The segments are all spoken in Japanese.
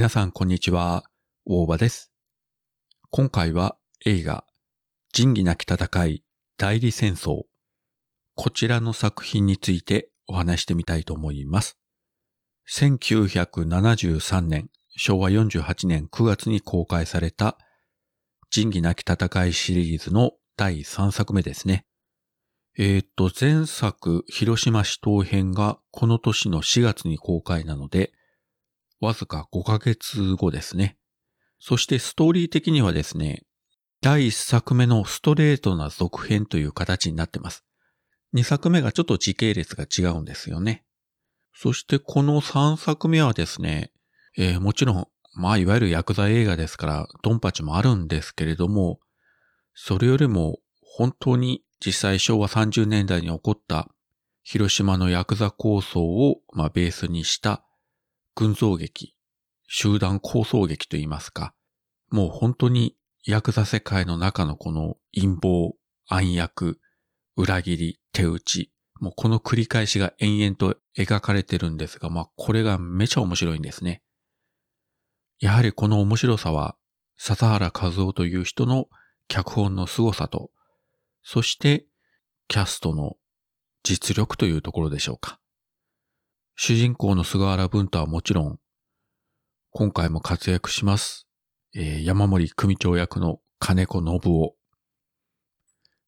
皆さんこんにちは、大場です。今回は映画、仁義なき戦い、代理戦争。こちらの作品についてお話してみたいと思います。1973年、昭和48年9月に公開された仁義なき戦いシリーズの第3作目ですね。えーっと、前作、広島市東編がこの年の4月に公開なので、わずか5ヶ月後ですね。そしてストーリー的にはですね、第1作目のストレートな続編という形になってます。2作目がちょっと時系列が違うんですよね。そしてこの3作目はですね、えーもちろん、まあいわゆるヤクザ映画ですから、ドンパチもあるんですけれども、それよりも本当に実際昭和30年代に起こった広島のヤクザ構想を、まあ、ベースにした群像劇、集団構想劇といいますか、もう本当にヤクザ世界の中のこの陰謀、暗躍、裏切り、手打ち、もうこの繰り返しが延々と描かれてるんですが、まあこれがめちゃ面白いんですね。やはりこの面白さは、笹原和夫という人の脚本の凄さと、そしてキャストの実力というところでしょうか。主人公の菅原文太はもちろん、今回も活躍します。えー山森組長役の金子信夫。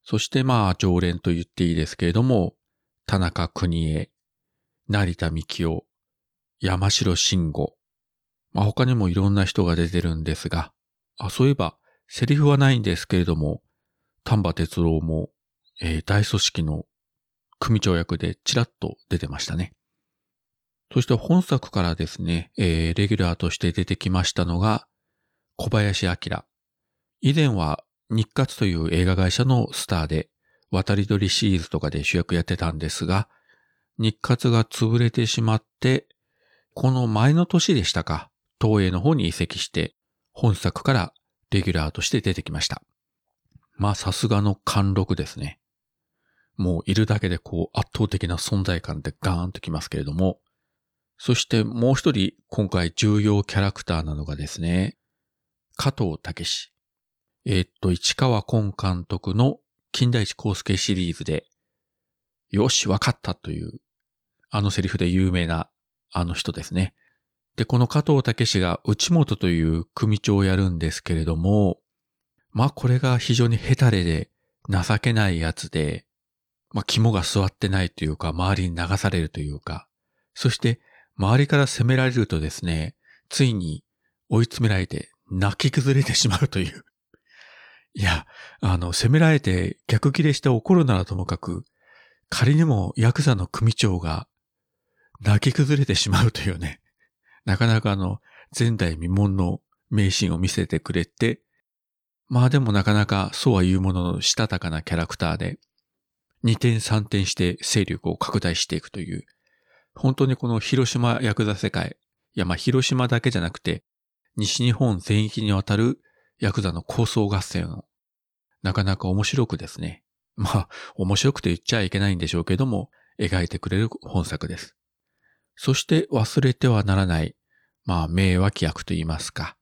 そしてまあ常連と言っていいですけれども、田中邦衛、成田幹夫、山城慎吾。まあ他にもいろんな人が出てるんですが、あ、そういえば、セリフはないんですけれども、丹波哲郎も、えー大組織の組長役でちらっと出てましたね。そして本作からですね、えーレギュラーとして出てきましたのが、小林明。以前は日活という映画会社のスターで、渡り鳥シリーズとかで主役やってたんですが、日活が潰れてしまって、この前の年でしたか、東映の方に移籍して、本作からレギュラーとして出てきました。まあさすがの貫禄ですね。もういるだけでこう圧倒的な存在感でガーンときますけれども、そしてもう一人今回重要キャラクターなのがですね、加藤武史。えーっと、市川崑監督の金田一光介シリーズで、よし、わかったという、あのセリフで有名なあの人ですね。で、この加藤武史が内本という組長をやるんですけれども、まあこれが非常にヘタレで情けないやつで、まあ肝が座ってないというか、周りに流されるというか、そして周りから責められるとですね、ついに追い詰められて泣き崩れてしまうという。いや、あの、責められて逆切れして怒るならともかく、仮にもヤクザの組長が泣き崩れてしまうというね、なかなかあの、前代未聞の名シーンを見せてくれて、まあでもなかなかそうは言うもののしたたかなキャラクターで、二転三転して勢力を拡大していくという、本当にこの広島ヤクザ世界、いやまあ広島だけじゃなくて、西日本全域にわたるヤクザの構想合戦を、なかなか面白くですね。まあ、面白くて言っちゃいけないんでしょうけども、描いてくれる本作です。そして忘れてはならない、まあ、名脇役と言いますか、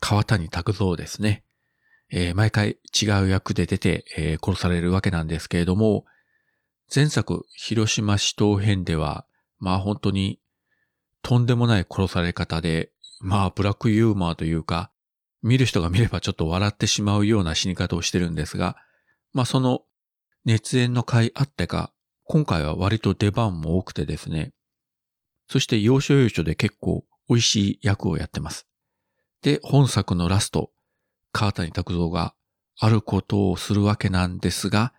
川谷拓三ですね。えー毎回違う役で出て、えー殺されるわけなんですけれども、前作、広島市東編では、まあ本当に、とんでもない殺され方で、まあブラックユーモアというか、見る人が見ればちょっと笑ってしまうような死に方をしてるんですが、まあその熱演の回あってか、今回は割と出番も多くてですね、そして要所要所で結構美味しい役をやってます。で、本作のラスト、川谷拓三があることをするわけなんですが、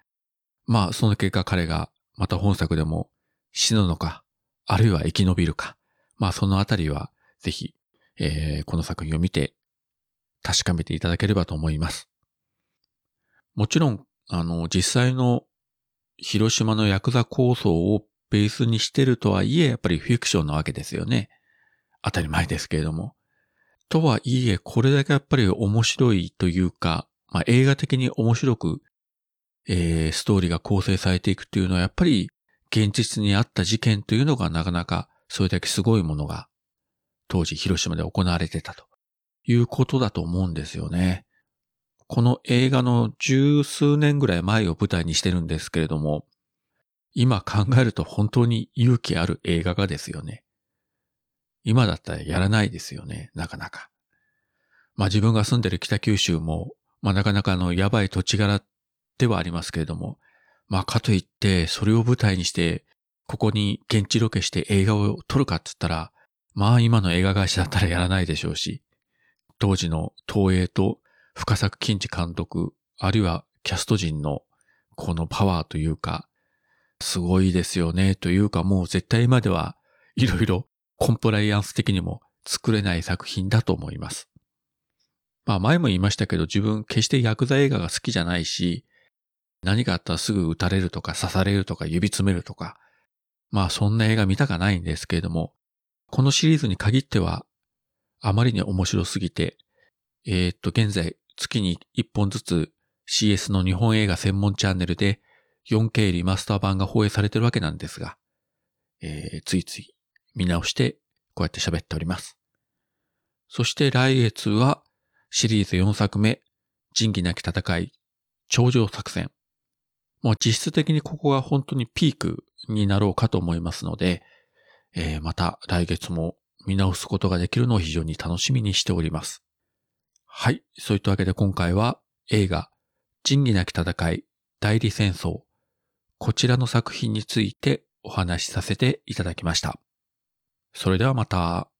まあその結果彼がまた本作でも死ぬのか、あるいは生き延びるか、まあそのあたりはぜひ、えーこの作品を見て確かめていただければと思います。もちろん、あの、実際の広島のヤクザ構想をベースにしてるとはいえ、やっぱりフィクションなわけですよね。当たり前ですけれども。とはいえ、これだけやっぱり面白いというか、まあ、映画的に面白く、えーストーリーが構成されていくっていうのは、やっぱり現実にあった事件というのがなかなかそれだけすごいものが当時広島で行われてたということだと思うんですよね。この映画の十数年ぐらい前を舞台にしてるんですけれども、今考えると本当に勇気ある映画がですよね。今だったらやらないですよね、なかなか。まあ自分が住んでる北九州も、まあなかなかあのやばい土地柄ではありますけれども、まあかといってそれを舞台にしてここに現地ロケして映画を撮るかって言ったら、まあ今の映画会社だったらやらないでしょうし、当時の東映と深作金次監督、あるいはキャスト陣のこのパワーというか、すごいですよねというかもう絶対今ではいろいろコンプライアンス的にも作れない作品だと思います。まあ前も言いましたけど自分決してヤクザ映画が好きじゃないし、何かあったらすぐ撃たれるとか刺されるとか指詰めるとか、まあそんな映画見たかないんですけれども、このシリーズに限っては、あまりに面白すぎて、えー、っと、現在月に1本ずつ CS の日本映画専門チャンネルで 4K リマスター版が放映されてるわけなんですが、えー、ついつい見直してこうやって喋っております。そして来月はシリーズ4作目、仁義なき戦い、頂上作戦。もう実質的にここが本当にピークになろうかと思いますので、えー、また来月も見直すことができるのを非常に楽しみにしております。はい。そういったわけで今回は映画、仁義なき戦い、代理戦争、こちらの作品についてお話しさせていただきました。それではまた。